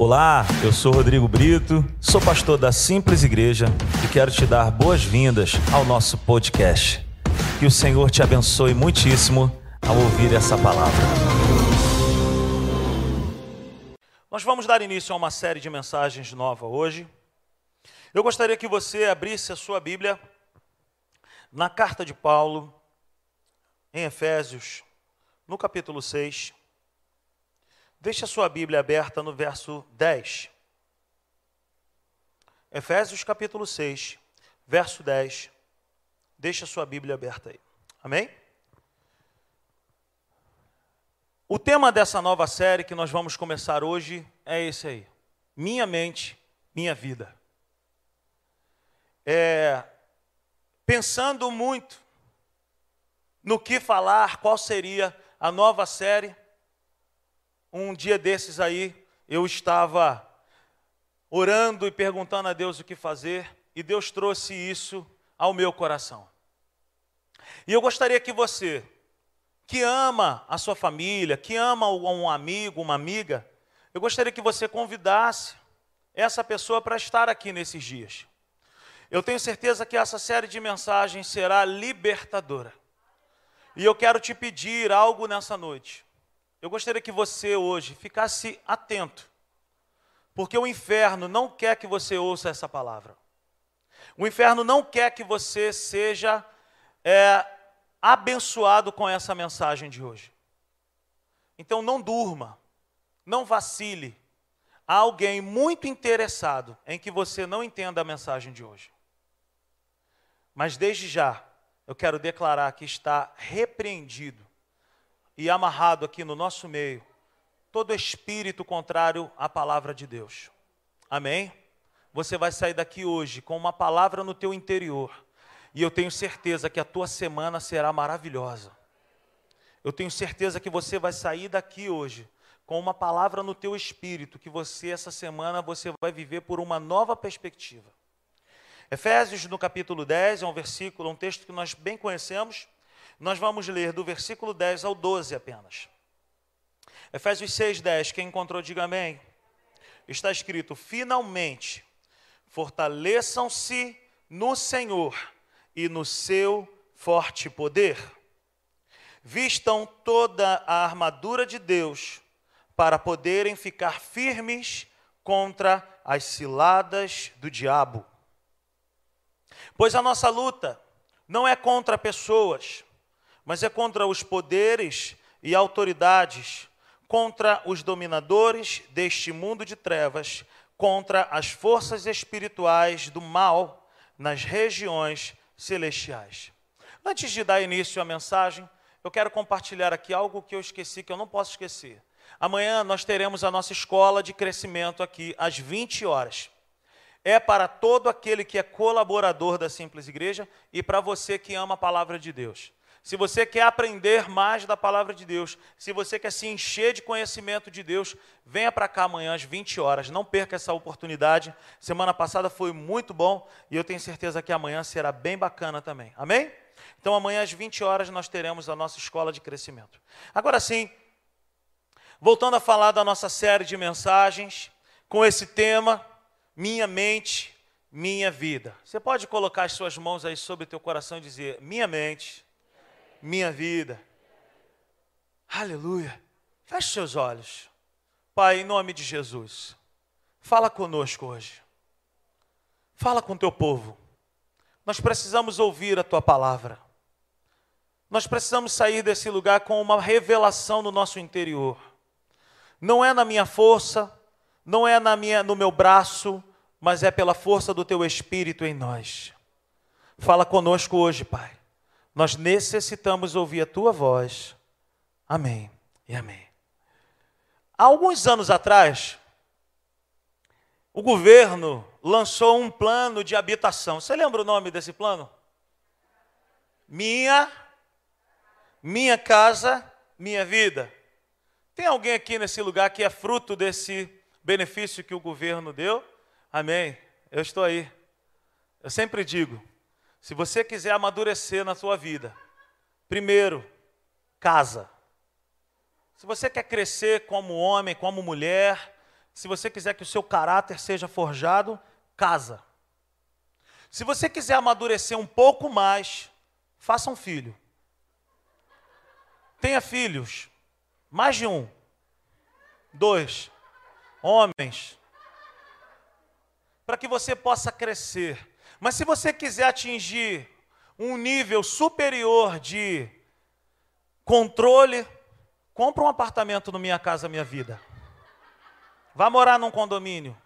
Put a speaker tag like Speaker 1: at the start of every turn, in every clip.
Speaker 1: Olá, eu sou Rodrigo Brito, sou pastor da Simples Igreja e quero te dar boas-vindas ao nosso podcast. Que o Senhor te abençoe muitíssimo ao ouvir essa palavra. Nós vamos dar início a uma série de mensagens nova hoje. Eu gostaria que você abrisse a sua Bíblia na carta de Paulo, em Efésios, no capítulo 6. Deixe a sua Bíblia aberta no verso 10. Efésios capítulo 6, verso 10. Deixe a sua Bíblia aberta aí. Amém? O tema dessa nova série que nós vamos começar hoje é esse aí: Minha mente, minha vida. É, pensando muito no que falar, qual seria a nova série, um dia desses aí, eu estava orando e perguntando a Deus o que fazer, e Deus trouxe isso ao meu coração. E eu gostaria que você, que ama a sua família, que ama um amigo, uma amiga, eu gostaria que você convidasse essa pessoa para estar aqui nesses dias. Eu tenho certeza que essa série de mensagens será libertadora. E eu quero te pedir algo nessa noite. Eu gostaria que você hoje ficasse atento, porque o inferno não quer que você ouça essa palavra. O inferno não quer que você seja é, abençoado com essa mensagem de hoje. Então não durma, não vacile. Há alguém muito interessado em que você não entenda a mensagem de hoje. Mas desde já, eu quero declarar que está repreendido e amarrado aqui no nosso meio todo espírito contrário à palavra de Deus. Amém? Você vai sair daqui hoje com uma palavra no teu interior. E eu tenho certeza que a tua semana será maravilhosa. Eu tenho certeza que você vai sair daqui hoje com uma palavra no teu espírito, que você essa semana você vai viver por uma nova perspectiva. Efésios no capítulo 10 é um versículo, um texto que nós bem conhecemos, nós vamos ler do versículo 10 ao 12 apenas. Efésios 6, 10. Quem encontrou, diga amém. Está escrito: Finalmente, fortaleçam-se no Senhor e no seu forte poder. Vistam toda a armadura de Deus para poderem ficar firmes contra as ciladas do diabo. Pois a nossa luta não é contra pessoas, mas é contra os poderes e autoridades, contra os dominadores deste mundo de trevas, contra as forças espirituais do mal nas regiões celestiais. Antes de dar início à mensagem, eu quero compartilhar aqui algo que eu esqueci, que eu não posso esquecer. Amanhã nós teremos a nossa escola de crescimento aqui às 20 horas. É para todo aquele que é colaborador da Simples Igreja e para você que ama a palavra de Deus se você quer aprender mais da palavra de Deus, se você quer se encher de conhecimento de Deus, venha para cá amanhã às 20 horas. Não perca essa oportunidade. Semana passada foi muito bom e eu tenho certeza que amanhã será bem bacana também. Amém? Então amanhã às 20 horas nós teremos a nossa escola de crescimento. Agora sim, voltando a falar da nossa série de mensagens com esse tema, minha mente, minha vida. Você pode colocar as suas mãos aí sobre o teu coração e dizer: minha mente, minha vida. Aleluia. Feche seus olhos. Pai, em nome de Jesus, fala conosco hoje. Fala com teu povo. Nós precisamos ouvir a tua palavra. Nós precisamos sair desse lugar com uma revelação no nosso interior. Não é na minha força, não é na minha no meu braço, mas é pela força do teu espírito em nós. Fala conosco hoje, Pai. Nós necessitamos ouvir a tua voz. Amém e amém. Há alguns anos atrás, o governo lançou um plano de habitação. Você lembra o nome desse plano? Minha, minha casa, minha vida. Tem alguém aqui nesse lugar que é fruto desse benefício que o governo deu? Amém. Eu estou aí. Eu sempre digo, se você quiser amadurecer na sua vida, primeiro, casa. Se você quer crescer como homem, como mulher, Se você quiser que o seu caráter seja forjado, casa. Se você quiser amadurecer um pouco mais, faça um filho. Tenha filhos, mais de um, dois, homens, para que você possa crescer. Mas se você quiser atingir um nível superior de controle, compra um apartamento no Minha Casa Minha Vida. Vá morar num condomínio.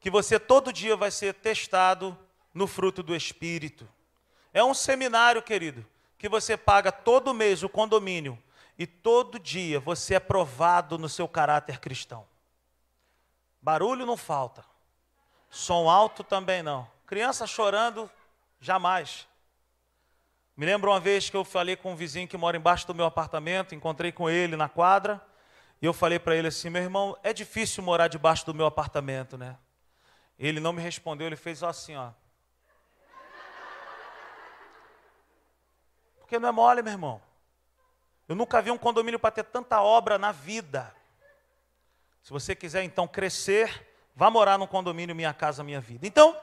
Speaker 1: Que você todo dia vai ser testado no fruto do Espírito. É um seminário, querido, que você paga todo mês o condomínio e todo dia você é provado no seu caráter cristão. Barulho não falta, som alto também não. Criança chorando, jamais. Me lembro uma vez que eu falei com um vizinho que mora embaixo do meu apartamento, encontrei com ele na quadra, e eu falei para ele assim: meu irmão, é difícil morar debaixo do meu apartamento, né? Ele não me respondeu, ele fez assim, ó. Porque não é mole, meu irmão. Eu nunca vi um condomínio para ter tanta obra na vida. Se você quiser então crescer, vá morar num condomínio Minha Casa Minha Vida. Então,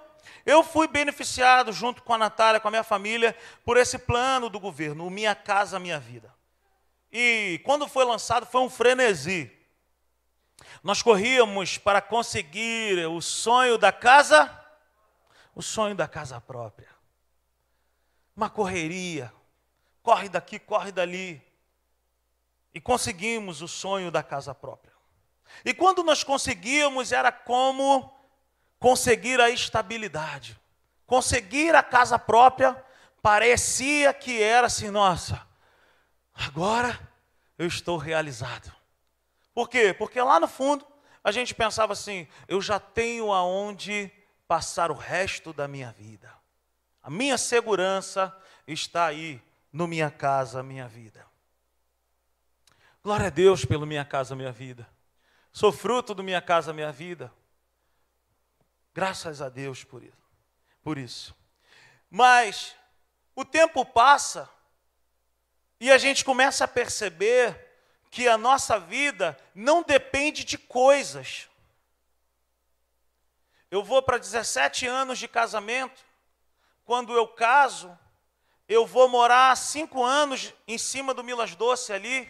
Speaker 1: eu fui beneficiado junto com a Natália, com a minha família, por esse plano do governo, o Minha Casa Minha Vida. E quando foi lançado foi um frenesi. Nós corríamos para conseguir o sonho da casa, o sonho da casa própria. Uma correria, corre daqui, corre dali. E conseguimos o sonho da casa própria. E quando nós conseguíamos, era como conseguir a estabilidade. Conseguir a casa própria parecia que era assim, nossa, agora eu estou realizado. Por quê? Porque lá no fundo a gente pensava assim, eu já tenho aonde passar o resto da minha vida. A minha segurança está aí no minha casa, minha vida. Glória a Deus pelo minha casa, minha vida. Sou fruto do minha casa, minha vida. Graças a Deus por isso. Por isso. Mas o tempo passa e a gente começa a perceber que a nossa vida não depende de coisas. Eu vou para 17 anos de casamento. Quando eu caso, eu vou morar cinco anos em cima do Milas Doce ali,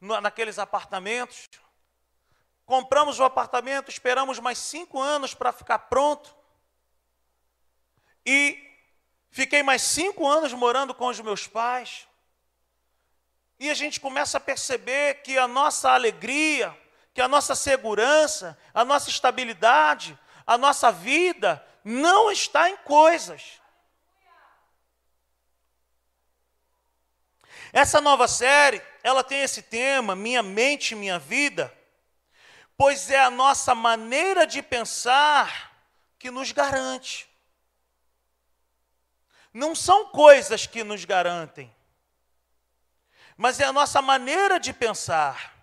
Speaker 1: naqueles apartamentos. Compramos o apartamento, esperamos mais cinco anos para ficar pronto. E fiquei mais cinco anos morando com os meus pais. E a gente começa a perceber que a nossa alegria, que a nossa segurança, a nossa estabilidade, a nossa vida não está em coisas. Essa nova série, ela tem esse tema, Minha Mente, Minha Vida, pois é a nossa maneira de pensar que nos garante. Não são coisas que nos garantem, mas é a nossa maneira de pensar.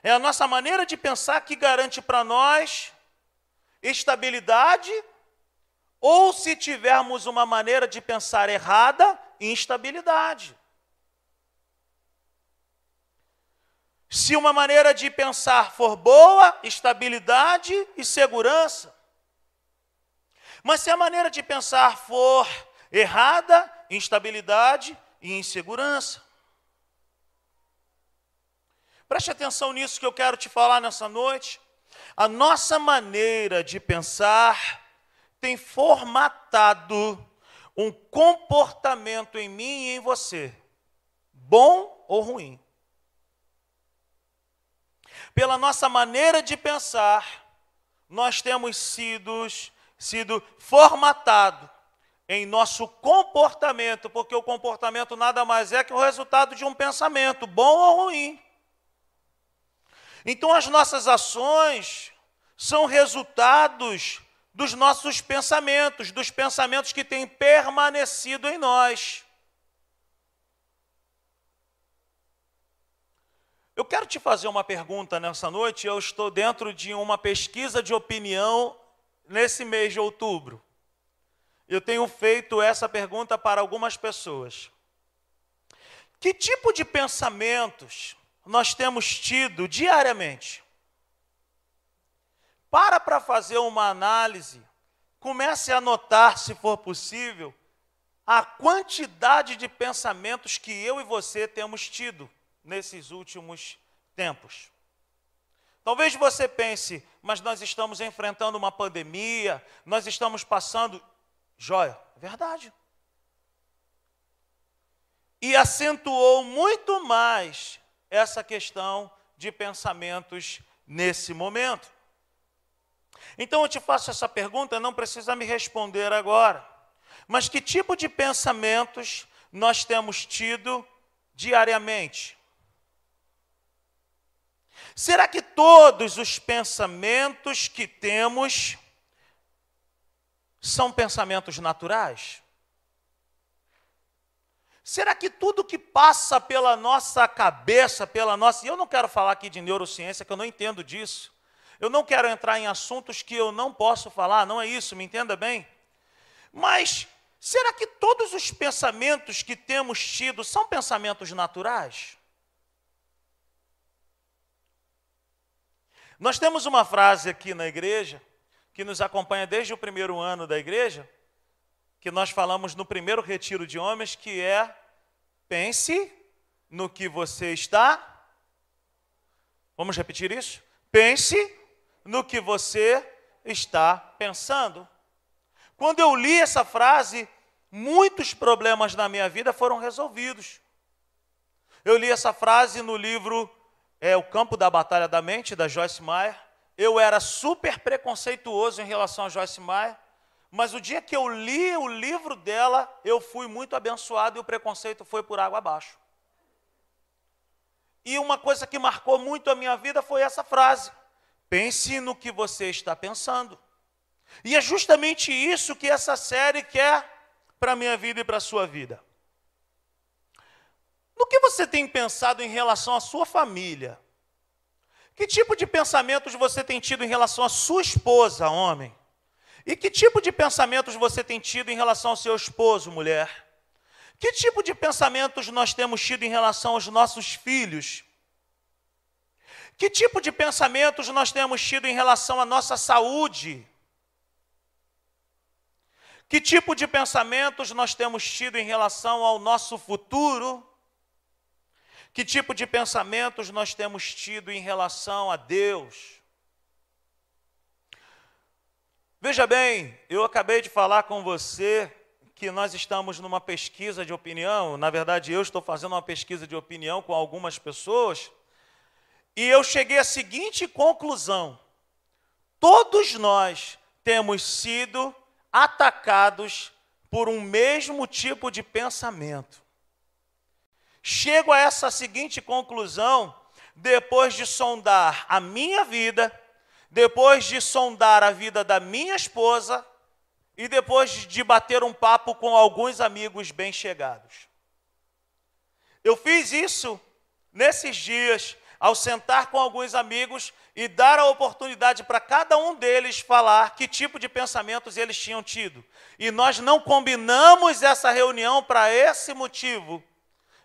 Speaker 1: É a nossa maneira de pensar que garante para nós estabilidade, ou se tivermos uma maneira de pensar errada, instabilidade. Se uma maneira de pensar for boa, estabilidade e segurança. Mas se a maneira de pensar for errada, instabilidade e insegurança. Preste atenção nisso que eu quero te falar nessa noite. A nossa maneira de pensar tem formatado um comportamento em mim e em você, bom ou ruim pela nossa maneira de pensar, nós temos sido, sido formatado em nosso comportamento, porque o comportamento nada mais é que o resultado de um pensamento, bom ou ruim. Então as nossas ações são resultados dos nossos pensamentos, dos pensamentos que têm permanecido em nós. Eu quero te fazer uma pergunta nessa noite. Eu estou dentro de uma pesquisa de opinião nesse mês de outubro. Eu tenho feito essa pergunta para algumas pessoas. Que tipo de pensamentos nós temos tido diariamente. Para para fazer uma análise, comece a notar, se for possível, a quantidade de pensamentos que eu e você temos tido nesses últimos tempos. Talvez você pense, mas nós estamos enfrentando uma pandemia, nós estamos passando. Joia, verdade. E acentuou muito mais essa questão de pensamentos nesse momento. Então eu te faço essa pergunta, não precisa me responder agora. Mas que tipo de pensamentos nós temos tido diariamente? Será que todos os pensamentos que temos são pensamentos naturais? Será que tudo que passa pela nossa cabeça, pela nossa. E eu não quero falar aqui de neurociência, que eu não entendo disso. Eu não quero entrar em assuntos que eu não posso falar, não é isso, me entenda bem. Mas será que todos os pensamentos que temos tido são pensamentos naturais? Nós temos uma frase aqui na igreja, que nos acompanha desde o primeiro ano da igreja, que nós falamos no primeiro retiro de homens, que é: pense no que você está. Vamos repetir isso? Pense no que você está pensando. Quando eu li essa frase, muitos problemas na minha vida foram resolvidos. Eu li essa frase no livro é o campo da batalha da mente, da Joyce Meyer. Eu era super preconceituoso em relação a Joyce Meyer, mas o dia que eu li o livro dela, eu fui muito abençoado e o preconceito foi por água abaixo. E uma coisa que marcou muito a minha vida foi essa frase: pense no que você está pensando. E é justamente isso que essa série quer para a minha vida e para a sua vida. No que você tem pensado em relação à sua família? Que tipo de pensamentos você tem tido em relação à sua esposa, homem? E que tipo de pensamentos você tem tido em relação ao seu esposo, mulher? Que tipo de pensamentos nós temos tido em relação aos nossos filhos? Que tipo de pensamentos nós temos tido em relação à nossa saúde? Que tipo de pensamentos nós temos tido em relação ao nosso futuro? Que tipo de pensamentos nós temos tido em relação a Deus? Veja bem, eu acabei de falar com você que nós estamos numa pesquisa de opinião, na verdade eu estou fazendo uma pesquisa de opinião com algumas pessoas, e eu cheguei à seguinte conclusão: todos nós temos sido atacados por um mesmo tipo de pensamento. Chego a essa seguinte conclusão depois de sondar a minha vida, depois de sondar a vida da minha esposa e depois de bater um papo com alguns amigos bem chegados. Eu fiz isso nesses dias, ao sentar com alguns amigos e dar a oportunidade para cada um deles falar que tipo de pensamentos eles tinham tido. E nós não combinamos essa reunião para esse motivo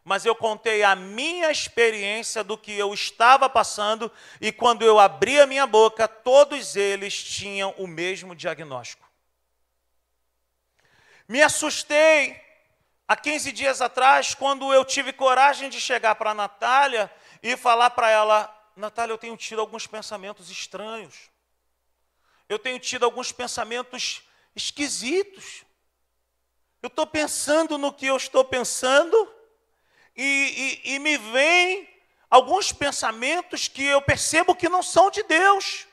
Speaker 1: mas eu contei a minha experiência do que eu estava passando, e quando eu abri a minha boca, todos eles tinham o mesmo diagnóstico. Me assustei há 15 dias atrás, quando eu tive coragem de chegar para a Natália e falar para ela: Natália, eu tenho tido alguns pensamentos estranhos. Eu tenho tido alguns pensamentos esquisitos. Eu estou pensando no que eu estou pensando e, e, e me vem alguns pensamentos que eu percebo que não são de Deus,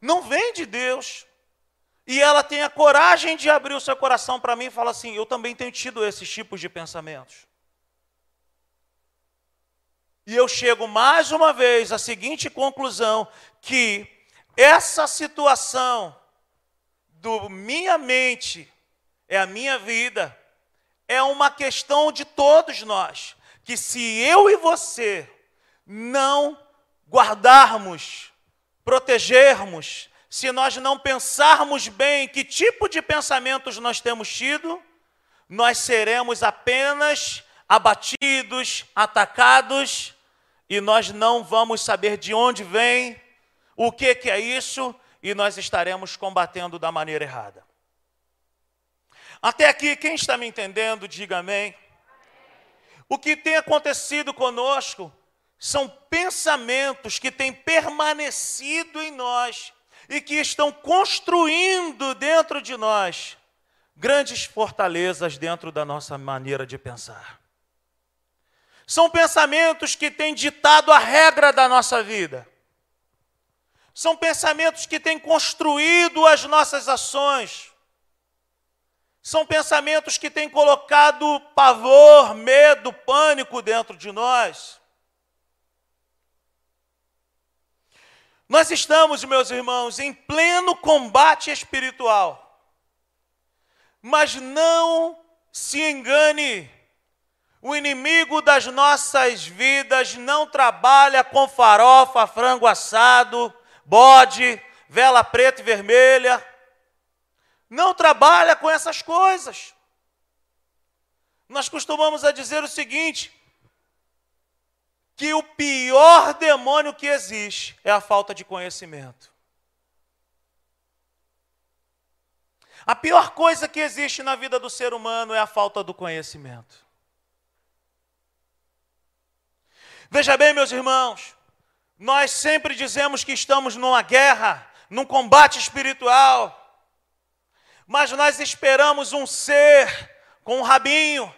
Speaker 1: não vêm de Deus. E ela tem a coragem de abrir o seu coração para mim e falar assim: eu também tenho tido esses tipos de pensamentos. E eu chego mais uma vez à seguinte conclusão: que essa situação do minha mente é a minha vida, é uma questão de todos nós, que se eu e você não guardarmos, protegermos, se nós não pensarmos bem que tipo de pensamentos nós temos tido, nós seremos apenas abatidos, atacados e nós não vamos saber de onde vem, o que, que é isso, e nós estaremos combatendo da maneira errada. Até aqui, quem está me entendendo, diga amém. O que tem acontecido conosco são pensamentos que têm permanecido em nós e que estão construindo dentro de nós grandes fortalezas dentro da nossa maneira de pensar. São pensamentos que têm ditado a regra da nossa vida. São pensamentos que têm construído as nossas ações. São pensamentos que têm colocado pavor, medo, pânico dentro de nós. Nós estamos, meus irmãos, em pleno combate espiritual. Mas não se engane, o inimigo das nossas vidas não trabalha com farofa, frango assado, bode, vela preta e vermelha não trabalha com essas coisas. Nós costumamos a dizer o seguinte: que o pior demônio que existe é a falta de conhecimento. A pior coisa que existe na vida do ser humano é a falta do conhecimento. Veja bem, meus irmãos, nós sempre dizemos que estamos numa guerra, num combate espiritual mas nós esperamos um ser com um rabinho,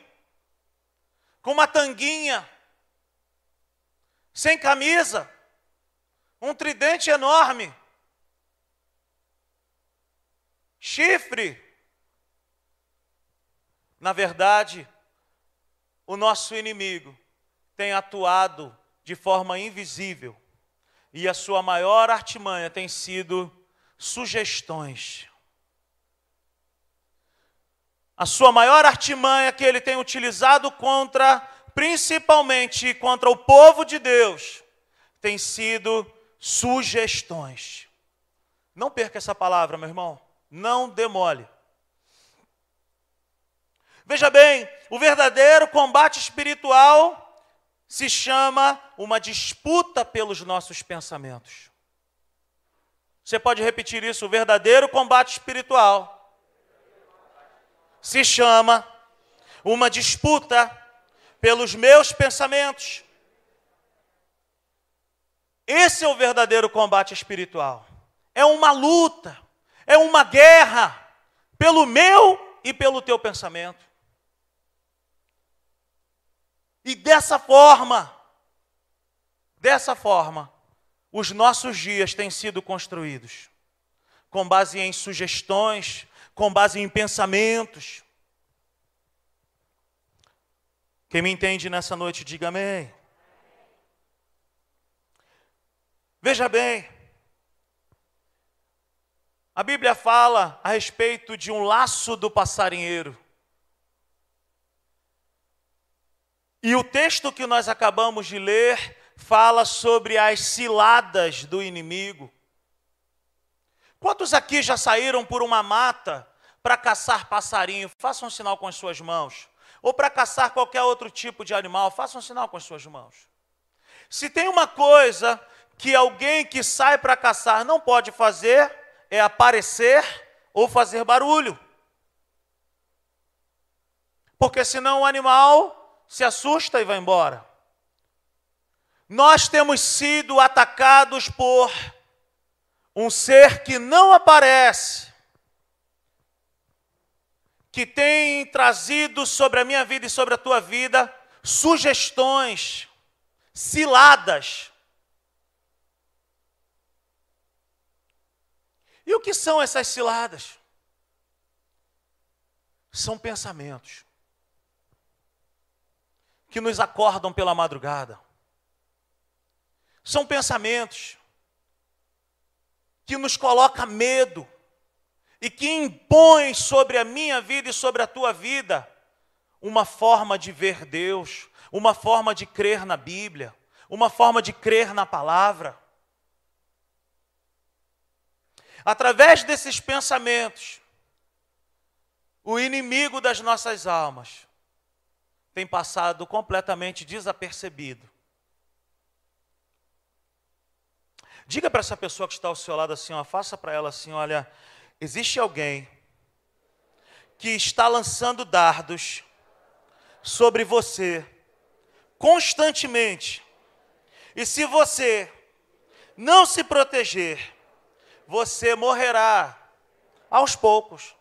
Speaker 1: com uma tanguinha, sem camisa, um tridente enorme, chifre. Na verdade, o nosso inimigo tem atuado de forma invisível e a sua maior artimanha tem sido sugestões a sua maior artimanha que ele tem utilizado contra, principalmente contra o povo de Deus, tem sido sugestões. Não perca essa palavra, meu irmão. Não demole. Veja bem, o verdadeiro combate espiritual se chama uma disputa pelos nossos pensamentos. Você pode repetir isso? O verdadeiro combate espiritual se chama uma disputa pelos meus pensamentos. Esse é o verdadeiro combate espiritual. É uma luta, é uma guerra pelo meu e pelo teu pensamento. E dessa forma, dessa forma, os nossos dias têm sido construídos com base em sugestões, com base em pensamentos. Quem me entende nessa noite, diga amém. Veja bem, a Bíblia fala a respeito de um laço do passarinheiro. E o texto que nós acabamos de ler fala sobre as ciladas do inimigo. Quantos aqui já saíram por uma mata para caçar passarinho? Façam um sinal com as suas mãos. Ou para caçar qualquer outro tipo de animal, façam um sinal com as suas mãos. Se tem uma coisa que alguém que sai para caçar não pode fazer, é aparecer ou fazer barulho. Porque senão o animal se assusta e vai embora. Nós temos sido atacados por um ser que não aparece, que tem trazido sobre a minha vida e sobre a tua vida sugestões, ciladas. E o que são essas ciladas? São pensamentos que nos acordam pela madrugada. São pensamentos que nos coloca medo e que impõe sobre a minha vida e sobre a tua vida uma forma de ver Deus, uma forma de crer na Bíblia, uma forma de crer na palavra. Através desses pensamentos, o inimigo das nossas almas tem passado completamente desapercebido. Diga para essa pessoa que está ao seu lado assim, ó, faça para ela assim, olha, existe alguém que está lançando dardos sobre você constantemente. E se você não se proteger, você morrerá aos poucos.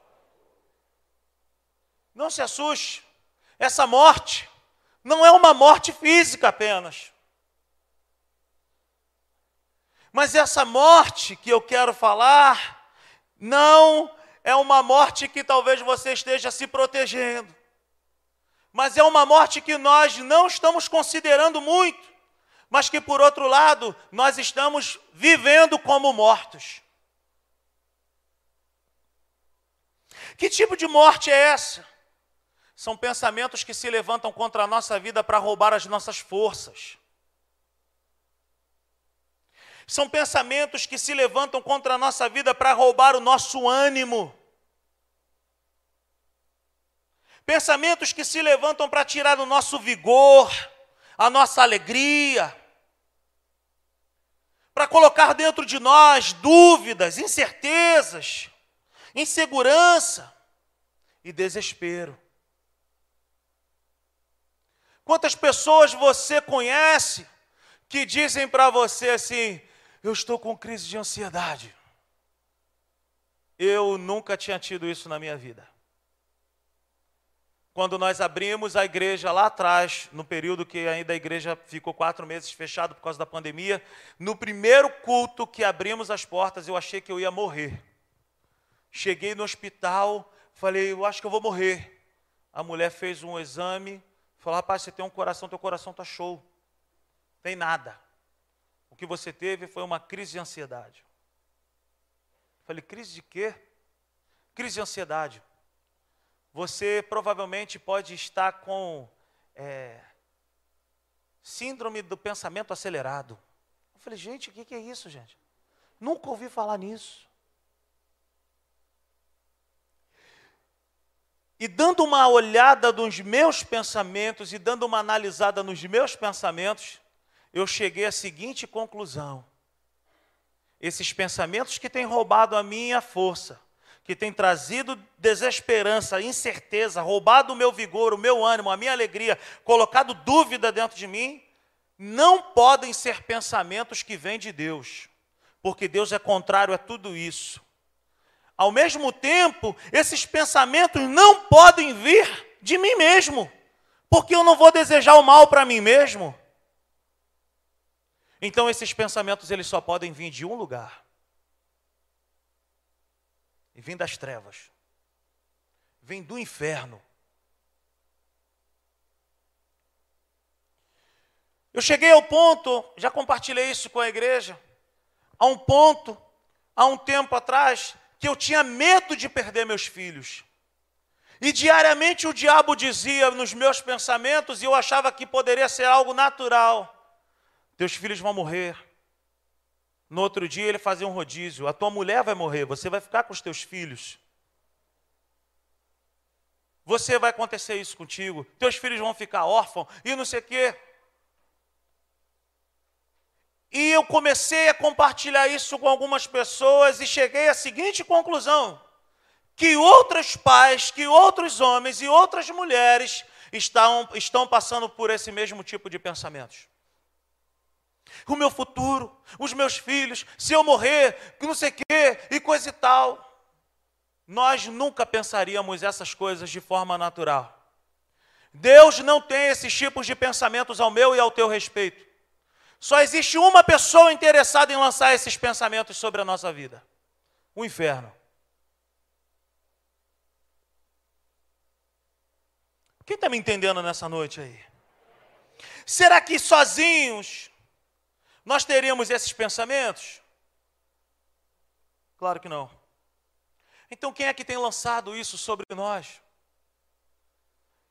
Speaker 1: Não se assuste. Essa morte não é uma morte física apenas. Mas essa morte que eu quero falar não é uma morte que talvez você esteja se protegendo. Mas é uma morte que nós não estamos considerando muito, mas que por outro lado, nós estamos vivendo como mortos. Que tipo de morte é essa? São pensamentos que se levantam contra a nossa vida para roubar as nossas forças. São pensamentos que se levantam contra a nossa vida para roubar o nosso ânimo. Pensamentos que se levantam para tirar o nosso vigor, a nossa alegria, para colocar dentro de nós dúvidas, incertezas, insegurança e desespero. Quantas pessoas você conhece que dizem para você assim: eu estou com crise de ansiedade? Eu nunca tinha tido isso na minha vida. Quando nós abrimos a igreja lá atrás, no período que ainda a igreja ficou quatro meses fechada por causa da pandemia, no primeiro culto que abrimos as portas, eu achei que eu ia morrer. Cheguei no hospital, falei, eu acho que eu vou morrer. A mulher fez um exame, Falou, rapaz, você tem um coração, teu coração está show. Tem nada. Que você teve foi uma crise de ansiedade. Falei, crise de quê? Crise de ansiedade. Você provavelmente pode estar com é, síndrome do pensamento acelerado. Eu falei, gente, o que é isso, gente? Nunca ouvi falar nisso. E dando uma olhada nos meus pensamentos e dando uma analisada nos meus pensamentos, eu cheguei à seguinte conclusão: esses pensamentos que têm roubado a minha força, que têm trazido desesperança, incerteza, roubado o meu vigor, o meu ânimo, a minha alegria, colocado dúvida dentro de mim, não podem ser pensamentos que vêm de Deus, porque Deus é contrário a tudo isso. Ao mesmo tempo, esses pensamentos não podem vir de mim mesmo, porque eu não vou desejar o mal para mim mesmo. Então esses pensamentos eles só podem vir de um lugar. E vem das trevas. Vem do inferno. Eu cheguei ao ponto, já compartilhei isso com a igreja, a um ponto, há um tempo atrás, que eu tinha medo de perder meus filhos. E diariamente o diabo dizia nos meus pensamentos, e eu achava que poderia ser algo natural: teus filhos vão morrer. No outro dia ele fazia um rodízio: a tua mulher vai morrer, você vai ficar com os teus filhos. Você vai acontecer isso contigo, teus filhos vão ficar órfãos e não sei o quê. E eu comecei a compartilhar isso com algumas pessoas e cheguei à seguinte conclusão: que outros pais, que outros homens e outras mulheres estão, estão passando por esse mesmo tipo de pensamentos. O meu futuro, os meus filhos, se eu morrer, não sei o quê, e coisa e tal. Nós nunca pensaríamos essas coisas de forma natural. Deus não tem esses tipos de pensamentos ao meu e ao teu respeito. Só existe uma pessoa interessada em lançar esses pensamentos sobre a nossa vida: o inferno. Quem está me entendendo nessa noite aí? Será que sozinhos nós teríamos esses pensamentos? Claro que não. Então quem é que tem lançado isso sobre nós?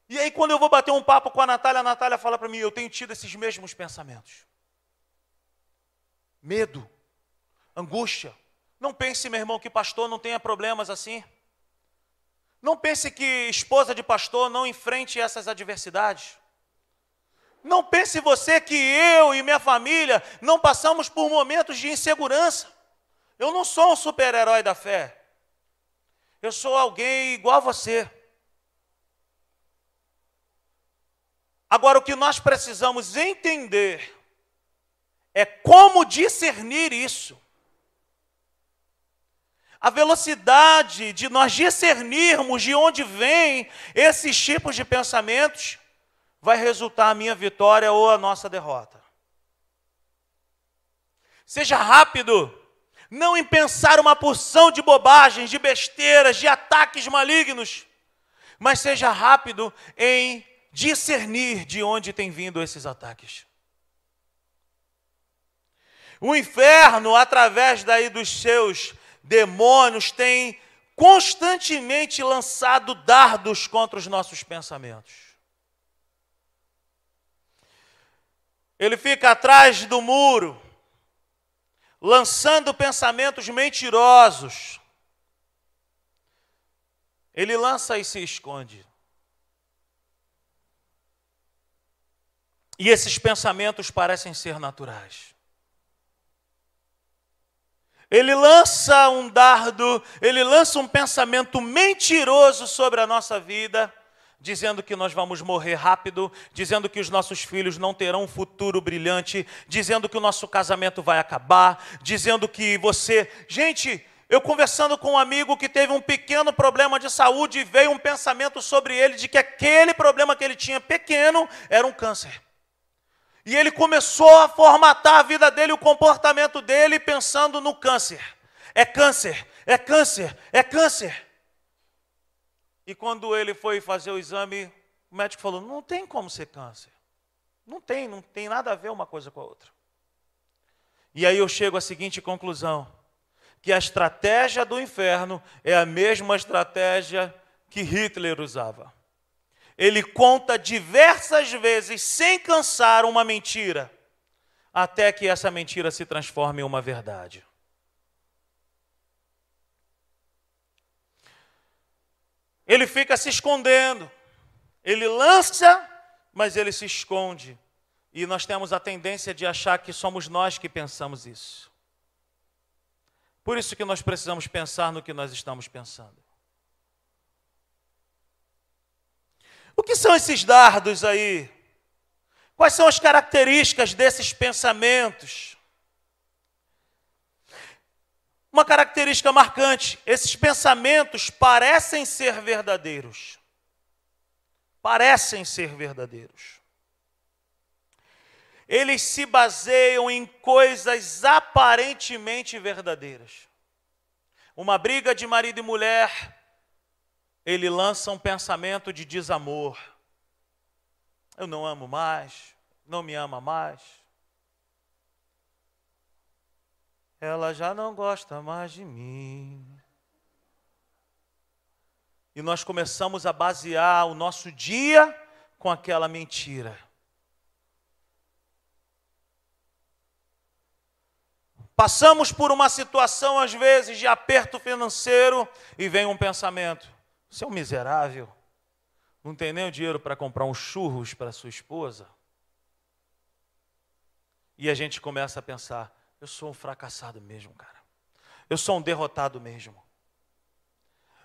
Speaker 1: E aí, quando eu vou bater um papo com a Natália, a Natália fala para mim: eu tenho tido esses mesmos pensamentos medo, angústia. Não pense, meu irmão, que pastor não tenha problemas assim. Não pense que esposa de pastor não enfrente essas adversidades. Não pense você que eu e minha família não passamos por momentos de insegurança. Eu não sou um super-herói da fé. Eu sou alguém igual a você. Agora, o que nós precisamos entender é como discernir isso. A velocidade de nós discernirmos de onde vêm esses tipos de pensamentos vai resultar a minha vitória ou a nossa derrota. Seja rápido, não em pensar uma porção de bobagens, de besteiras, de ataques malignos, mas seja rápido em discernir de onde tem vindo esses ataques. O inferno, através daí dos seus demônios, tem constantemente lançado dardos contra os nossos pensamentos. Ele fica atrás do muro, lançando pensamentos mentirosos. Ele lança e se esconde. E esses pensamentos parecem ser naturais. Ele lança um dardo, ele lança um pensamento mentiroso sobre a nossa vida, dizendo que nós vamos morrer rápido, dizendo que os nossos filhos não terão um futuro brilhante, dizendo que o nosso casamento vai acabar, dizendo que você. Gente, eu conversando com um amigo que teve um pequeno problema de saúde e veio um pensamento sobre ele de que aquele problema que ele tinha pequeno era um câncer. E ele começou a formatar a vida dele, o comportamento dele, pensando no câncer. É câncer, é câncer, é câncer. E quando ele foi fazer o exame, o médico falou: não tem como ser câncer. Não tem, não tem nada a ver uma coisa com a outra. E aí eu chego à seguinte conclusão: que a estratégia do inferno é a mesma estratégia que Hitler usava ele conta diversas vezes, sem cansar, uma mentira, até que essa mentira se transforme em uma verdade. Ele fica se escondendo, ele lança, mas ele se esconde. E nós temos a tendência de achar que somos nós que pensamos isso. Por isso que nós precisamos pensar no que nós estamos pensando. O que são esses dardos aí? Quais são as características desses pensamentos? Uma característica marcante: esses pensamentos parecem ser verdadeiros. Parecem ser verdadeiros. Eles se baseiam em coisas aparentemente verdadeiras. Uma briga de marido e mulher ele lança um pensamento de desamor. Eu não amo mais, não me ama mais. Ela já não gosta mais de mim. E nós começamos a basear o nosso dia com aquela mentira. Passamos por uma situação, às vezes, de aperto financeiro e vem um pensamento: você é um miserável. Não tem nem o dinheiro para comprar uns churros para sua esposa. E a gente começa a pensar: eu sou um fracassado mesmo, cara. Eu sou um derrotado mesmo.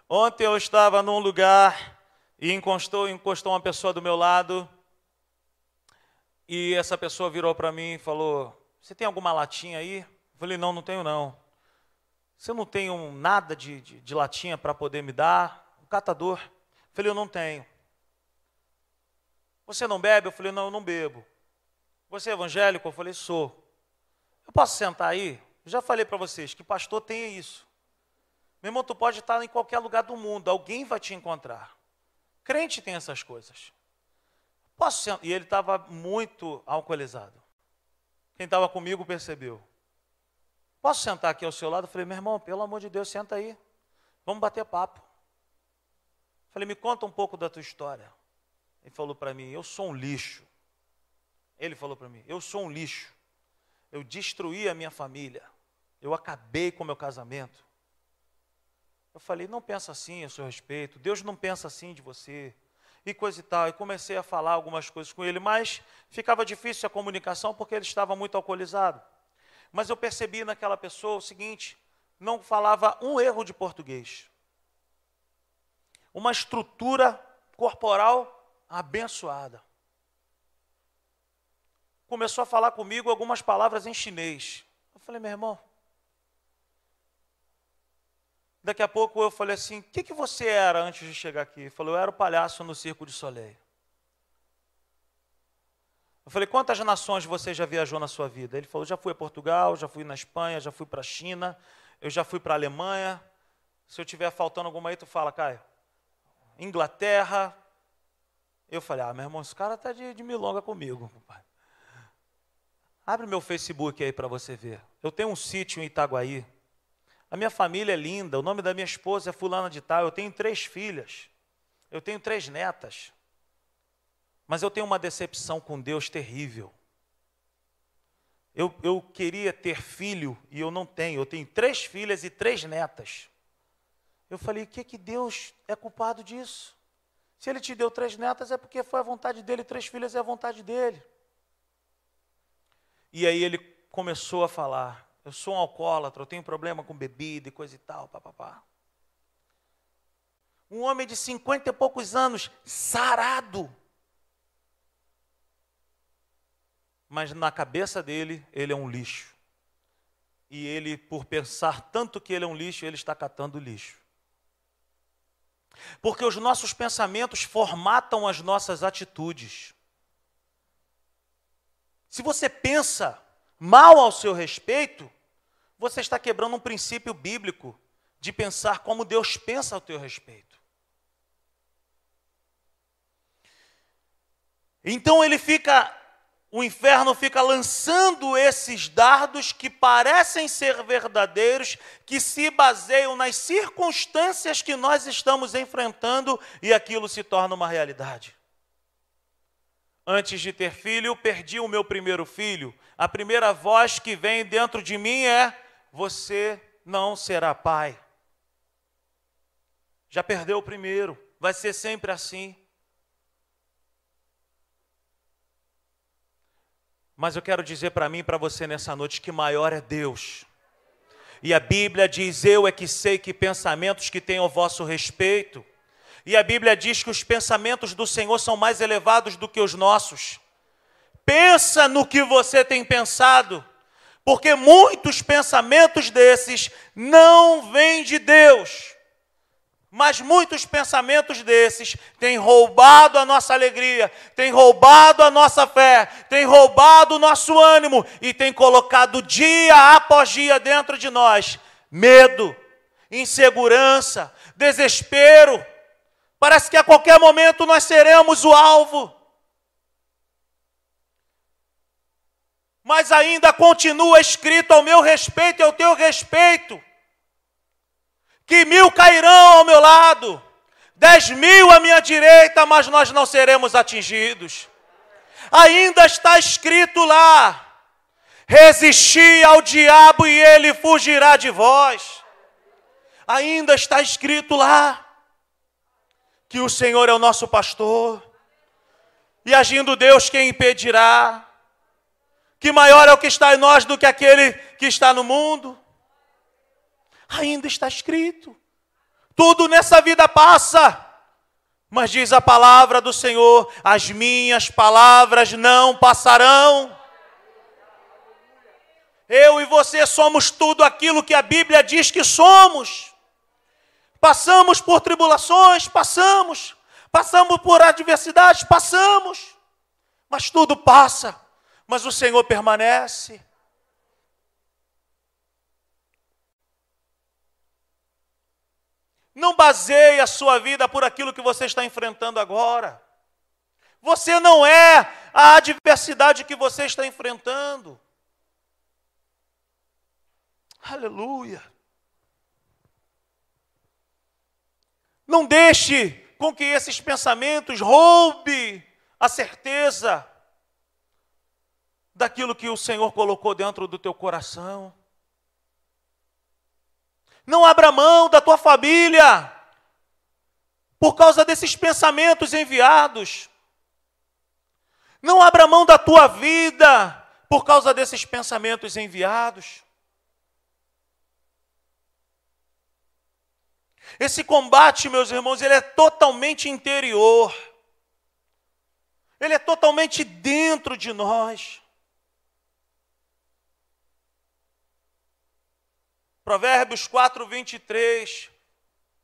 Speaker 1: Ontem eu estava num lugar e encostou, encostou uma pessoa do meu lado. E essa pessoa virou para mim e falou: Você tem alguma latinha aí? Eu falei: Não, não tenho não. Você não tem um, nada de, de, de latinha para poder me dar? catador. Eu falei, eu não tenho. Você não bebe? Eu falei, não, eu não bebo. Você é evangélico? Eu falei, sou. Eu posso sentar aí? Eu já falei para vocês que pastor tem isso. Meu irmão, tu pode estar em qualquer lugar do mundo, alguém vai te encontrar. Crente tem essas coisas. Posso sentar? E ele estava muito alcoolizado. Quem estava comigo percebeu. Posso sentar aqui ao seu lado? Eu falei, meu irmão, pelo amor de Deus, senta aí. Vamos bater papo. Falei, me conta um pouco da tua história. Ele falou para mim, eu sou um lixo. Ele falou para mim, eu sou um lixo. Eu destruí a minha família. Eu acabei com o meu casamento. Eu falei, não pensa assim a seu respeito. Deus não pensa assim de você. e coisa e tal. E comecei a falar algumas coisas com ele, mas ficava difícil a comunicação porque ele estava muito alcoolizado. Mas eu percebi naquela pessoa o seguinte: não falava um erro de português. Uma estrutura corporal abençoada. Começou a falar comigo algumas palavras em chinês. Eu falei, meu irmão. Daqui a pouco eu falei assim: o que, que você era antes de chegar aqui? Ele falou: eu era o palhaço no Circo de Soleil. Eu falei, quantas nações você já viajou na sua vida? Ele falou, já fui a Portugal, já fui na Espanha, já fui para a China, eu já fui para a Alemanha. Se eu tiver faltando alguma aí, tu fala, Caio. Inglaterra. Eu falei, ah, meu irmão, esse cara está de, de milonga comigo. Abre meu Facebook aí para você ver. Eu tenho um sítio em Itaguaí. A minha família é linda, o nome da minha esposa é fulana de tal, eu tenho três filhas. Eu tenho três netas. Mas eu tenho uma decepção com Deus terrível. Eu, eu queria ter filho e eu não tenho. Eu tenho três filhas e três netas. Eu falei, o que que Deus é culpado disso? Se ele te deu três netas é porque foi a vontade dele, três filhas é a vontade dele. E aí ele começou a falar: eu sou um alcoólatra, eu tenho problema com bebida e coisa e tal, papapá. Um homem de cinquenta e poucos anos, sarado. mas na cabeça dele, ele é um lixo. E ele, por pensar tanto que ele é um lixo, ele está catando lixo. Porque os nossos pensamentos formatam as nossas atitudes. Se você pensa mal ao seu respeito, você está quebrando um princípio bíblico de pensar como Deus pensa ao teu respeito. Então ele fica o inferno fica lançando esses dardos que parecem ser verdadeiros, que se baseiam nas circunstâncias que nós estamos enfrentando e aquilo se torna uma realidade. Antes de ter filho, perdi o meu primeiro filho. A primeira voz que vem dentro de mim é: Você não será pai. Já perdeu o primeiro, vai ser sempre assim. Mas eu quero dizer para mim e para você nessa noite que maior é Deus. E a Bíblia diz: Eu é que sei que pensamentos que tenho ao vosso respeito. E a Bíblia diz que os pensamentos do Senhor são mais elevados do que os nossos. Pensa no que você tem pensado, porque muitos pensamentos desses não vêm de Deus. Mas muitos pensamentos desses têm roubado a nossa alegria, têm roubado a nossa fé, têm roubado o nosso ânimo e têm colocado dia após dia dentro de nós medo, insegurança, desespero. Parece que a qualquer momento nós seremos o alvo. Mas ainda continua escrito ao meu respeito e ao teu respeito que mil cairão ao meu lado, dez mil à minha direita, mas nós não seremos atingidos. Ainda está escrito lá: resisti ao diabo e ele fugirá de vós. Ainda está escrito lá que o Senhor é o nosso pastor, e agindo Deus, quem impedirá? Que maior é o que está em nós do que aquele que está no mundo ainda está escrito. Tudo nessa vida passa. Mas diz a palavra do Senhor: as minhas palavras não passarão. Eu e você somos tudo aquilo que a Bíblia diz que somos. Passamos por tribulações, passamos. Passamos por adversidades, passamos. Mas tudo passa. Mas o Senhor permanece. Não baseie a sua vida por aquilo que você está enfrentando agora. Você não é a adversidade que você está enfrentando. Aleluia. Não deixe com que esses pensamentos roube a certeza daquilo que o Senhor colocou dentro do teu coração. Não abra mão da tua família. por causa desses pensamentos enviados. Não abra mão da tua vida por causa desses pensamentos enviados. Esse combate, meus irmãos, ele é totalmente interior. Ele é totalmente dentro de nós. Provérbios 4, 23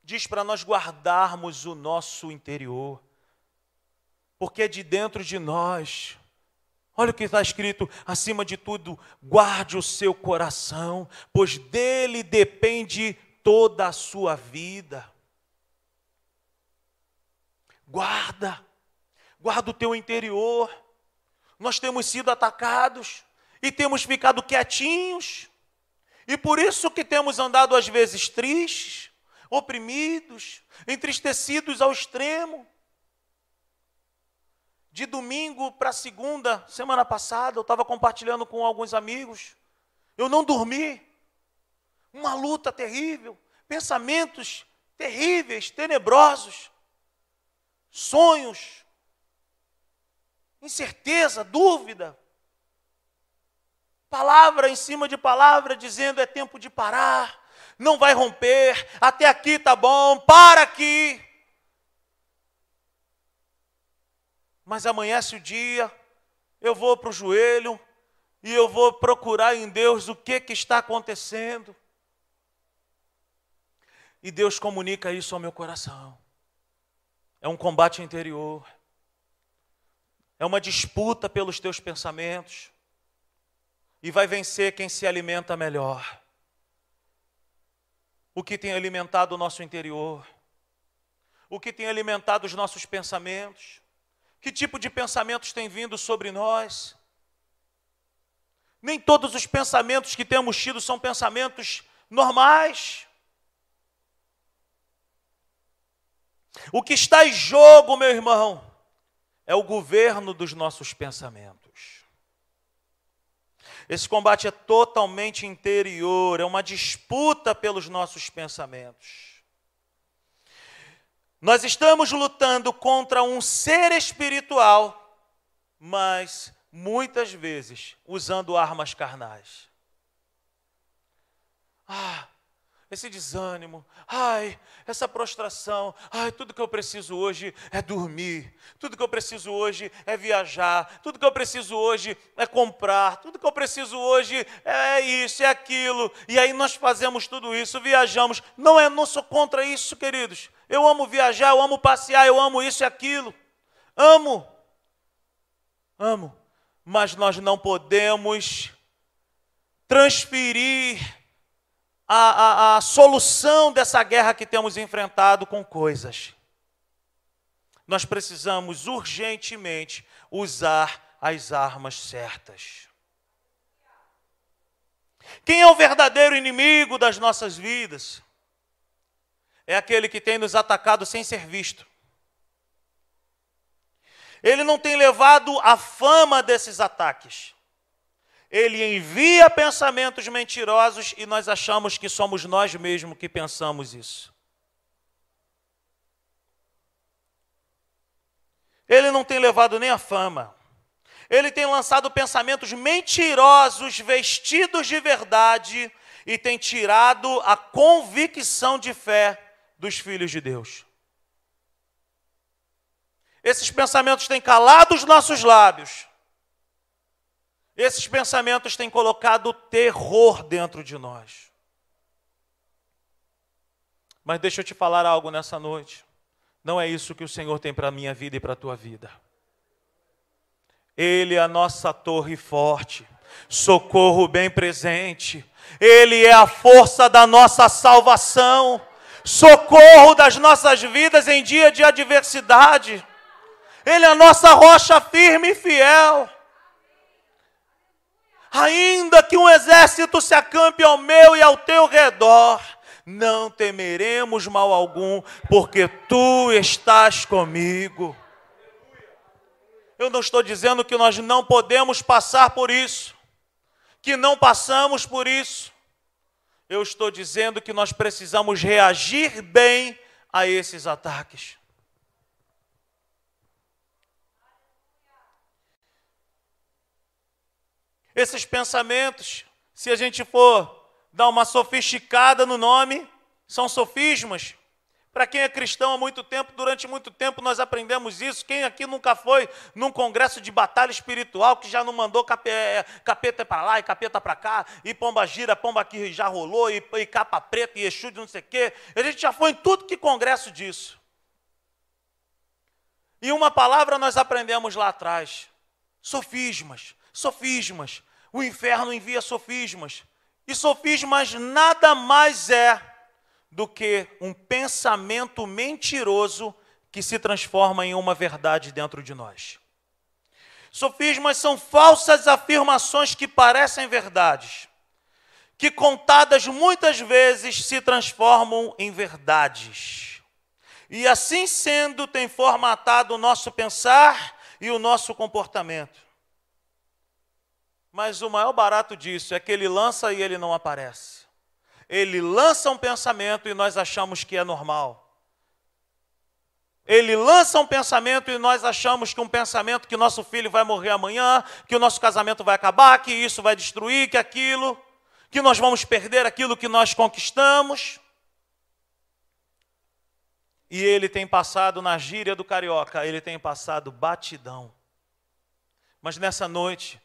Speaker 1: diz para nós guardarmos o nosso interior, porque é de dentro de nós. Olha o que está escrito: acima de tudo, guarde o seu coração, pois dele depende toda a sua vida. Guarda, guarda o teu interior. Nós temos sido atacados e temos ficado quietinhos, e por isso que temos andado às vezes tristes, oprimidos, entristecidos ao extremo. De domingo para segunda, semana passada, eu estava compartilhando com alguns amigos. Eu não dormi uma luta terrível, pensamentos terríveis, tenebrosos, sonhos, incerteza, dúvida, palavra em cima de palavra dizendo é tempo de parar, não vai romper, até aqui tá bom, para aqui. Mas amanhece o dia, eu vou para o joelho e eu vou procurar em Deus o que, que está acontecendo. E Deus comunica isso ao meu coração. É um combate interior. É uma disputa pelos teus pensamentos. E vai vencer quem se alimenta melhor. O que tem alimentado o nosso interior? O que tem alimentado os nossos pensamentos? Que tipo de pensamentos tem vindo sobre nós? Nem todos os pensamentos que temos tido são pensamentos normais. O que está em jogo, meu irmão, é o governo dos nossos pensamentos. Esse combate é totalmente interior, é uma disputa pelos nossos pensamentos. Nós estamos lutando contra um ser espiritual, mas muitas vezes usando armas carnais. Ah, esse desânimo, ai, essa prostração, ai, tudo que eu preciso hoje é dormir, tudo que eu preciso hoje é viajar, tudo que eu preciso hoje é comprar, tudo que eu preciso hoje é isso, é aquilo, e aí nós fazemos tudo isso, viajamos. Não é, não sou contra isso, queridos. Eu amo viajar, eu amo passear, eu amo isso e aquilo. Amo, amo, mas nós não podemos transferir a, a, a solução dessa guerra que temos enfrentado com coisas. Nós precisamos urgentemente usar as armas certas. Quem é o verdadeiro inimigo das nossas vidas? É aquele que tem nos atacado sem ser visto. Ele não tem levado a fama desses ataques ele envia pensamentos mentirosos e nós achamos que somos nós mesmos que pensamos isso. Ele não tem levado nem a fama. Ele tem lançado pensamentos mentirosos, vestidos de verdade, e tem tirado a convicção de fé dos filhos de Deus. Esses pensamentos têm calado os nossos lábios, esses pensamentos têm colocado terror dentro de nós. Mas deixa eu te falar algo nessa noite. Não é isso que o Senhor tem para a minha vida e para a tua vida. Ele é a nossa torre forte, socorro bem presente. Ele é a força da nossa salvação, socorro das nossas vidas em dia de adversidade. Ele é a nossa rocha firme e fiel. Ainda que um exército se acampe ao meu e ao teu redor, não temeremos mal algum, porque tu estás comigo. Eu não estou dizendo que nós não podemos passar por isso, que não passamos por isso. Eu estou dizendo que nós precisamos reagir bem a esses ataques. Esses pensamentos, se a gente for dar uma sofisticada no nome, são sofismas. Para quem é cristão há muito tempo, durante muito tempo nós aprendemos isso. Quem aqui nunca foi num congresso de batalha espiritual, que já não mandou é, capeta para lá e capeta para cá, e pomba gira, pomba que já rolou, e, e capa preta, e Exu de não sei o quê. A gente já foi em tudo que congresso disso. E uma palavra nós aprendemos lá atrás: sofismas, sofismas. O inferno envia sofismas. E sofismas nada mais é do que um pensamento mentiroso que se transforma em uma verdade dentro de nós. Sofismas são falsas afirmações que parecem verdades, que contadas muitas vezes se transformam em verdades. E assim sendo, tem formatado o nosso pensar e o nosso comportamento. Mas o maior barato disso é que ele lança e ele não aparece ele lança um pensamento e nós achamos que é normal. Ele lança um pensamento e nós achamos que um pensamento que nosso filho vai morrer amanhã, que o nosso casamento vai acabar, que isso vai destruir, que aquilo, que nós vamos perder aquilo que nós conquistamos. E ele tem passado na gíria do carioca, ele tem passado batidão. Mas nessa noite,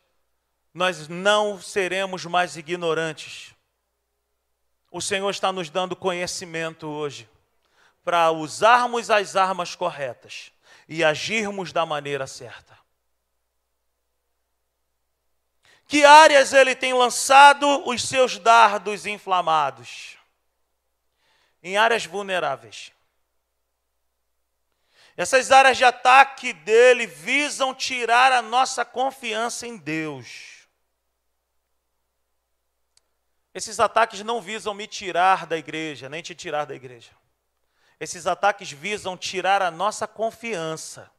Speaker 1: nós não seremos mais ignorantes o Senhor está nos dando conhecimento hoje para usarmos as armas corretas e agirmos da maneira certa. Que áreas ele tem lançado os seus dardos inflamados? Em áreas vulneráveis. Essas áreas de ataque dele visam tirar a nossa confiança em Deus. Esses ataques não visam me tirar da igreja, nem te tirar da igreja. Esses ataques visam tirar a nossa confiança.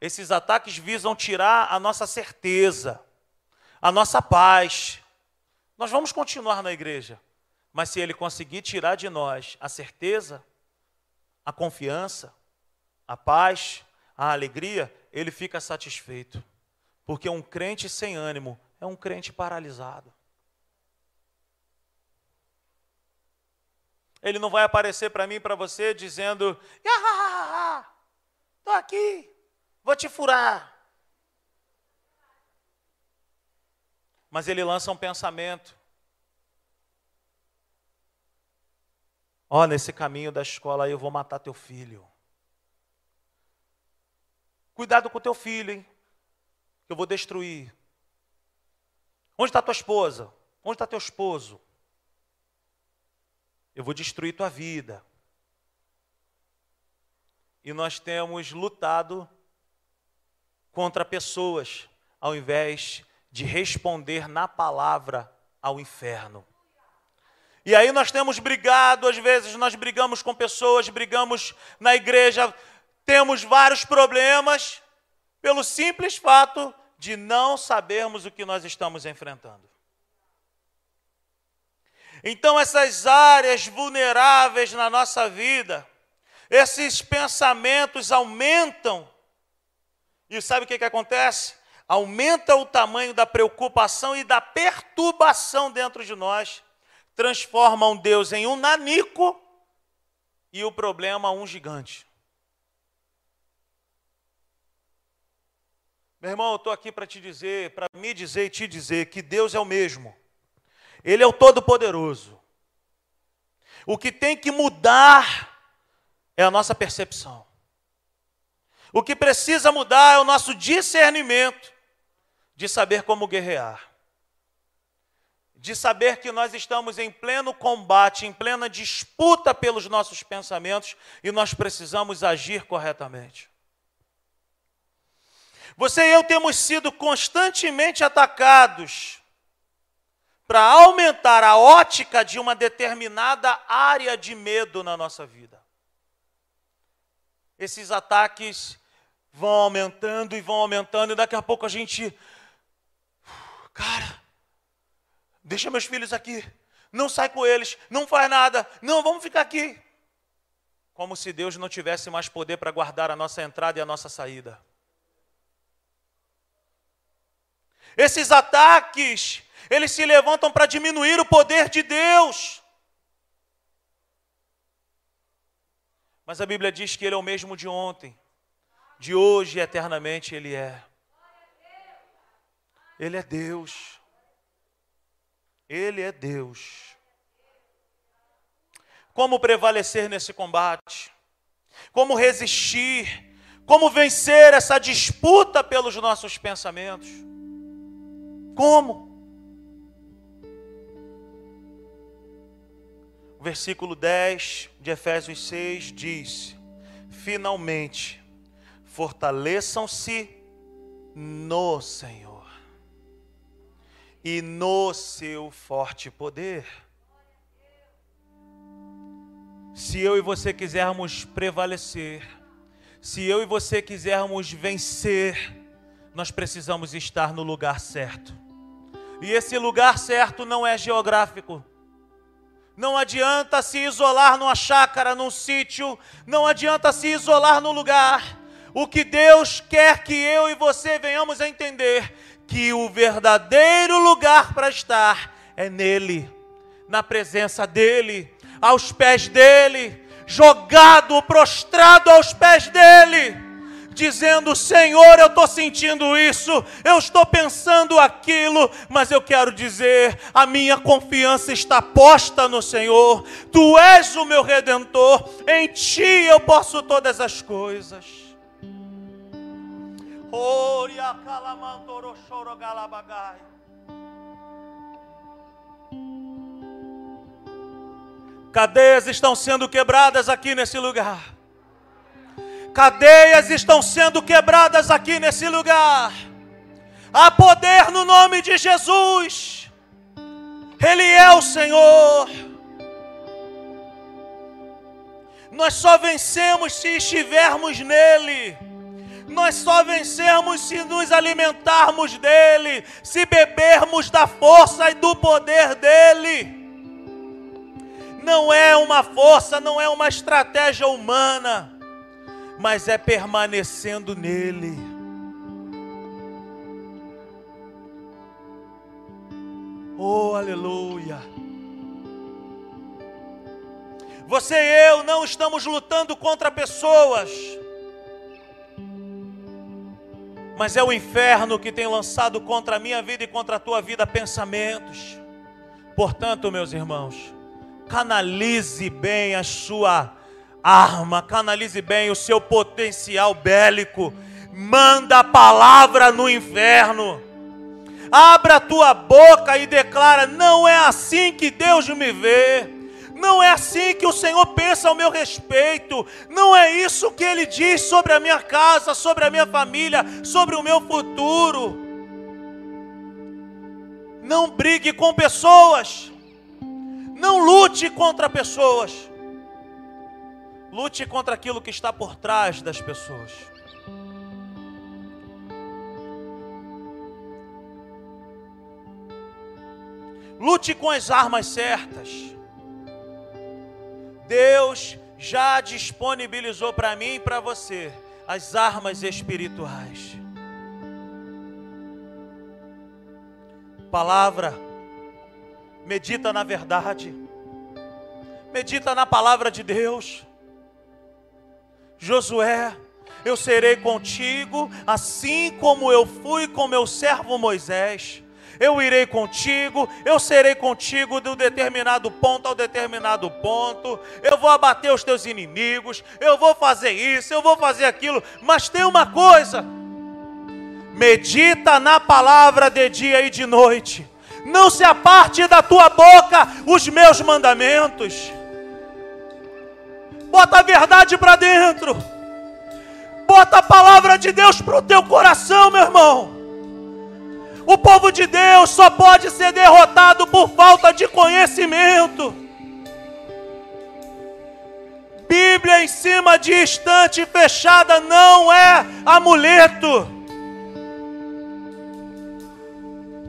Speaker 1: Esses ataques visam tirar a nossa certeza, a nossa paz. Nós vamos continuar na igreja, mas se ele conseguir tirar de nós a certeza, a confiança, a paz, a alegria, ele fica satisfeito. Porque um crente sem ânimo é um crente paralisado. Ele não vai aparecer para mim e para você dizendo: estou aqui, vou te furar. Mas ele lança um pensamento. Ó, oh, nesse caminho da escola eu vou matar teu filho. Cuidado com teu filho, hein? Que eu vou destruir. Onde está tua esposa? Onde está teu esposo? Eu vou destruir tua vida. E nós temos lutado contra pessoas, ao invés de responder na palavra ao inferno. E aí nós temos brigado, às vezes nós brigamos com pessoas, brigamos na igreja, temos vários problemas pelo simples fato de não sabermos o que nós estamos enfrentando. Então, essas áreas vulneráveis na nossa vida, esses pensamentos aumentam. E sabe o que, que acontece? Aumenta o tamanho da preocupação e da perturbação dentro de nós. Transformam Deus em um nanico e o problema um gigante. Meu irmão, eu estou aqui para te dizer, para me dizer e te dizer que Deus é o mesmo. Ele é o Todo-Poderoso. O que tem que mudar é a nossa percepção. O que precisa mudar é o nosso discernimento de saber como guerrear. De saber que nós estamos em pleno combate, em plena disputa pelos nossos pensamentos e nós precisamos agir corretamente. Você e eu temos sido constantemente atacados para aumentar a ótica de uma determinada área de medo na nossa vida. Esses ataques vão aumentando e vão aumentando, e daqui a pouco a gente. Cara, deixa meus filhos aqui, não sai com eles, não faz nada, não, vamos ficar aqui. Como se Deus não tivesse mais poder para guardar a nossa entrada e a nossa saída. Esses ataques, eles se levantam para diminuir o poder de Deus. Mas a Bíblia diz que Ele é o mesmo de ontem, de hoje e eternamente Ele é. Ele é Deus. Ele é Deus. Como prevalecer nesse combate? Como resistir? Como vencer essa disputa pelos nossos pensamentos? Como? Versículo 10 de Efésios 6 diz: Finalmente, fortaleçam-se no Senhor e no seu forte poder. Se eu e você quisermos prevalecer, se eu e você quisermos vencer, nós precisamos estar no lugar certo. E esse lugar certo não é geográfico. Não adianta se isolar numa chácara, num sítio, não adianta se isolar num lugar. O que Deus quer que eu e você venhamos a entender que o verdadeiro lugar para estar é nele, na presença dele, aos pés dele, jogado, prostrado aos pés dele, dizendo: Senhor, eu estou sentindo isso, eu estou pensando aquilo, mas eu quero dizer: a minha confiança está posta no Senhor, tu és o meu redentor, em ti eu posso todas as coisas. Cadeias estão sendo quebradas aqui nesse lugar. Cadeias estão sendo quebradas aqui nesse lugar. Há poder no nome de Jesus. Ele é o Senhor. Nós só vencemos se estivermos nele. Nós só vencemos se nos alimentarmos dele, se bebermos da força e do poder dele não é uma força, não é uma estratégia humana, mas é permanecendo nele. Oh, aleluia. Você e eu não estamos lutando contra pessoas, mas é o inferno que tem lançado contra a minha vida e contra a tua vida pensamentos. Portanto, meus irmãos, canalize bem a sua arma, canalize bem o seu potencial bélico. Manda a palavra no inferno. Abra a tua boca e declara: não é assim que Deus me vê. Não é assim que o Senhor pensa ao meu respeito. Não é isso que Ele diz sobre a minha casa, sobre a minha família, sobre o meu futuro. Não brigue com pessoas. Não lute contra pessoas. Lute contra aquilo que está por trás das pessoas. Lute com as armas certas. Deus já disponibilizou para mim e para você as armas espirituais. Palavra medita na verdade, medita na palavra de Deus. Josué, eu serei contigo, assim como eu fui com meu servo Moisés. Eu irei contigo, eu serei contigo do determinado ponto ao determinado ponto. Eu vou abater os teus inimigos, eu vou fazer isso, eu vou fazer aquilo. Mas tem uma coisa: medita na palavra de dia e de noite não se aparte da tua boca os meus mandamentos. Bota a verdade para dentro. Bota a palavra de Deus para o teu coração, meu irmão. O povo de Deus só pode ser derrotado por falta de conhecimento. Bíblia em cima de estante fechada não é amuleto.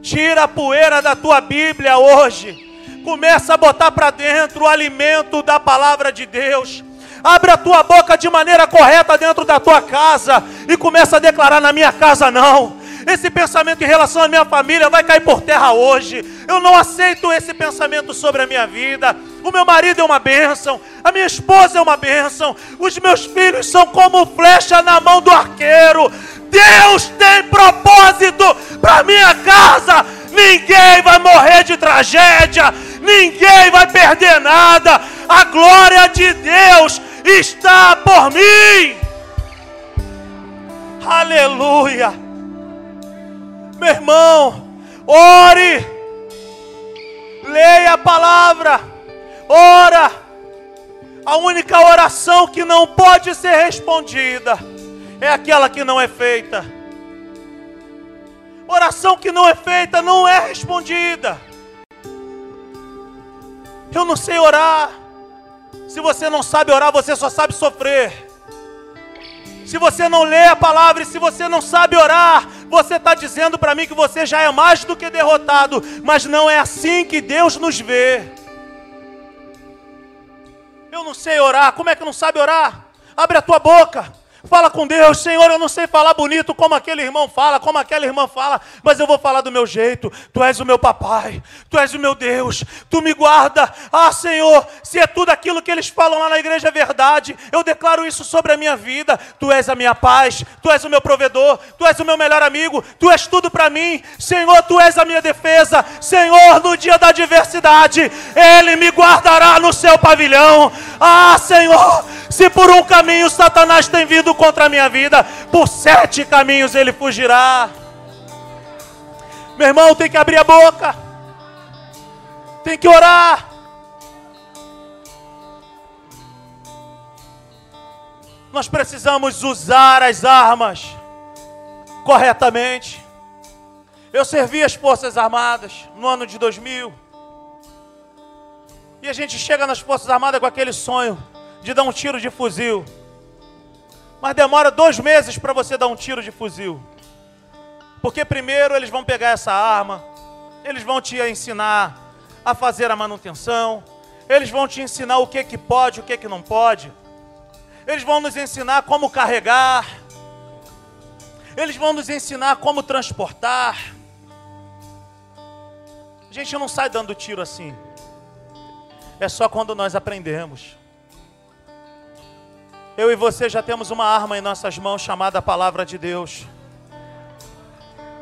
Speaker 1: Tira a poeira da tua Bíblia hoje. Começa a botar para dentro o alimento da palavra de Deus. Abre a tua boca de maneira correta dentro da tua casa e começa a declarar: na minha casa não. Esse pensamento em relação à minha família vai cair por terra hoje. Eu não aceito esse pensamento sobre a minha vida. O meu marido é uma bênção, a minha esposa é uma bênção, os meus filhos são como flecha na mão do arqueiro. Deus tem propósito para minha casa. Ninguém vai morrer de tragédia, ninguém vai perder nada. A glória de Deus está por mim. Aleluia. Meu irmão, ore, leia a palavra, ora. A única oração que não pode ser respondida é aquela que não é feita. Oração que não é feita não é respondida. Eu não sei orar. Se você não sabe orar, você só sabe sofrer. Se você não lê a palavra e se você não sabe orar, você está dizendo para mim que você já é mais do que derrotado. Mas não é assim que Deus nos vê. Eu não sei orar. Como é que não sabe orar? Abre a tua boca. Fala com Deus, Senhor, eu não sei falar bonito como aquele irmão fala, como aquela irmã fala, mas eu vou falar do meu jeito. Tu és o meu papai, tu és o meu Deus, tu me guarda. Ah, Senhor, se é tudo aquilo que eles falam lá na igreja é verdade, eu declaro isso sobre a minha vida. Tu és a minha paz, tu és o meu provedor, tu és o meu melhor amigo, tu és tudo para mim. Senhor, tu és a minha defesa. Senhor, no dia da adversidade, ele me guardará no seu pavilhão. Ah, Senhor, se por um caminho Satanás tem vindo contra a minha vida, por sete caminhos ele fugirá. Meu irmão, tem que abrir a boca, tem que orar. Nós precisamos usar as armas corretamente. Eu servi as Forças Armadas no ano de 2000. E a gente chega nas Forças Armadas com aquele sonho de dar um tiro de fuzil. Mas demora dois meses para você dar um tiro de fuzil. Porque primeiro eles vão pegar essa arma, eles vão te ensinar a fazer a manutenção, eles vão te ensinar o que que pode, o que que não pode. Eles vão nos ensinar como carregar. Eles vão nos ensinar como transportar. A gente não sai dando tiro assim. É só quando nós aprendemos. Eu e você já temos uma arma em nossas mãos chamada Palavra de Deus.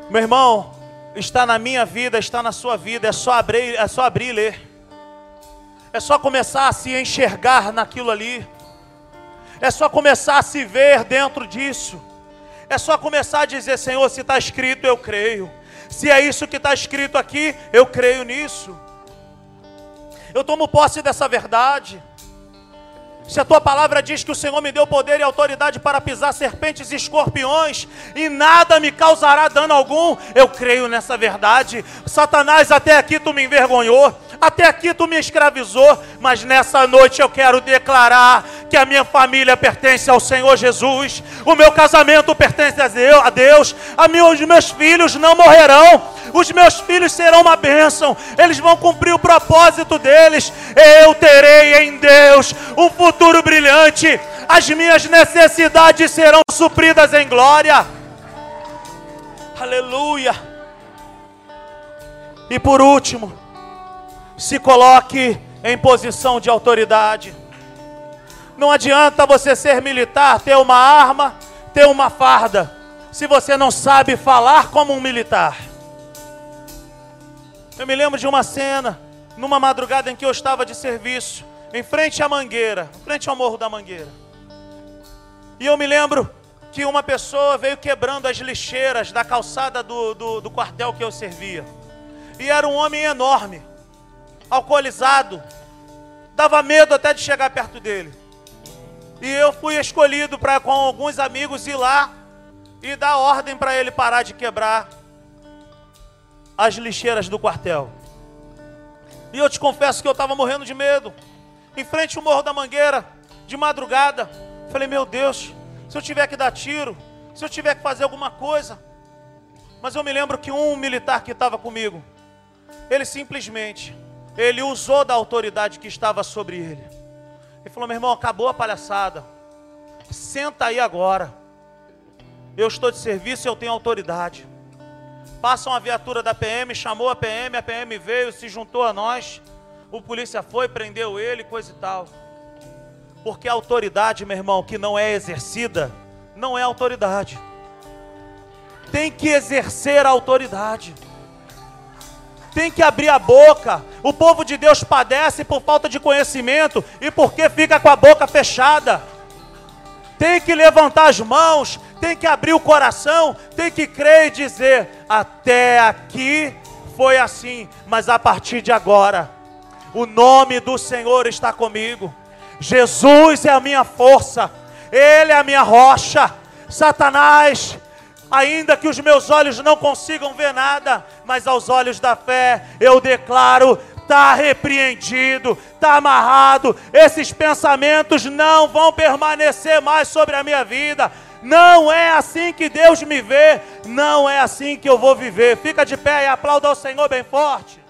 Speaker 1: Meu irmão, está na minha vida, está na sua vida, é só abrir, é só abrir e ler. É só começar a se enxergar naquilo ali. É só começar a se ver dentro disso. É só começar a dizer, Senhor, se está escrito, eu creio. Se é isso que está escrito aqui, eu creio nisso. Eu tomo posse dessa verdade. Se a tua palavra diz que o Senhor me deu poder e autoridade para pisar serpentes e escorpiões, e nada me causará dano algum, eu creio nessa verdade. Satanás, até aqui tu me envergonhou, até aqui tu me escravizou, mas nessa noite eu quero declarar que a minha família pertence ao Senhor Jesus, o meu casamento pertence a Deus, a mim, os meus filhos não morrerão, os meus filhos serão uma bênção, eles vão cumprir o propósito deles, eu terei em Deus um futuro brilhante, as minhas necessidades serão supridas em glória. Aleluia. E por último, se coloque em posição de autoridade. Não adianta você ser militar, ter uma arma, ter uma farda, se você não sabe falar como um militar. Eu me lembro de uma cena, numa madrugada em que eu estava de serviço, em frente à mangueira, em frente ao morro da mangueira. E eu me lembro que uma pessoa veio quebrando as lixeiras da calçada do, do, do quartel que eu servia. E era um homem enorme, alcoolizado, dava medo até de chegar perto dele. E eu fui escolhido para com alguns amigos ir lá e dar ordem para ele parar de quebrar as lixeiras do quartel. E eu te confesso que eu estava morrendo de medo. Em frente ao Morro da Mangueira, de madrugada. Falei, meu Deus, se eu tiver que dar tiro, se eu tiver que fazer alguma coisa. Mas eu me lembro que um militar que estava comigo, ele simplesmente, ele usou da autoridade que estava sobre ele. Ele falou, meu irmão, acabou a palhaçada. Senta aí agora. Eu estou de serviço e eu tenho autoridade. Passa uma viatura da PM, chamou a PM, a PM veio, se juntou a nós. O polícia foi, prendeu ele, coisa e tal. Porque a autoridade, meu irmão, que não é exercida, não é autoridade. Tem que exercer a autoridade. Tem que abrir a boca. O povo de Deus padece por falta de conhecimento e porque fica com a boca fechada. Tem que levantar as mãos, tem que abrir o coração, tem que crer e dizer: até aqui foi assim, mas a partir de agora, o nome do Senhor está comigo. Jesus é a minha força, Ele é a minha rocha. Satanás, ainda que os meus olhos não consigam ver nada, mas aos olhos da fé eu declaro: está repreendido, está amarrado. Esses pensamentos não vão permanecer mais sobre a minha vida. Não é assim que Deus me vê, não é assim que eu vou viver. Fica de pé e aplauda ao Senhor bem forte.